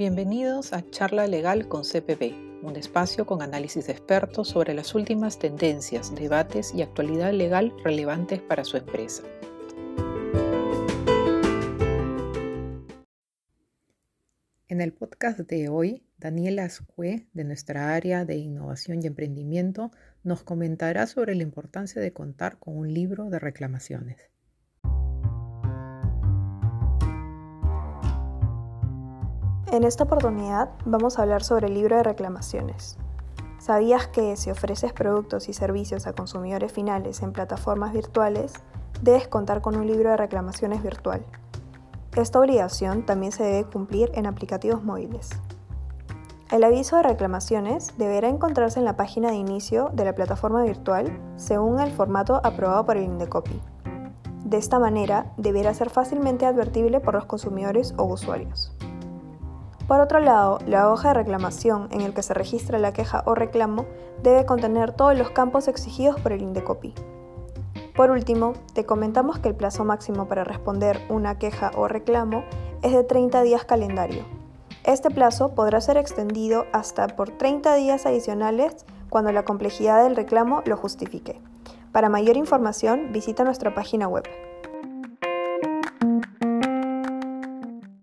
Bienvenidos a Charla Legal con CPB, un espacio con análisis de expertos sobre las últimas tendencias, debates y actualidad legal relevantes para su empresa. En el podcast de hoy, Daniela Ascue, de nuestra área de innovación y emprendimiento, nos comentará sobre la importancia de contar con un libro de reclamaciones. En esta oportunidad vamos a hablar sobre el libro de reclamaciones. ¿Sabías que si ofreces productos y servicios a consumidores finales en plataformas virtuales, debes contar con un libro de reclamaciones virtual? Esta obligación también se debe cumplir en aplicativos móviles. El aviso de reclamaciones deberá encontrarse en la página de inicio de la plataforma virtual según el formato aprobado por el Indecopy. De esta manera, deberá ser fácilmente advertible por los consumidores o usuarios. Por otro lado, la hoja de reclamación en el que se registra la queja o reclamo debe contener todos los campos exigidos por el Indecopy. Por último, te comentamos que el plazo máximo para responder una queja o reclamo es de 30 días calendario. Este plazo podrá ser extendido hasta por 30 días adicionales cuando la complejidad del reclamo lo justifique. Para mayor información, visita nuestra página web.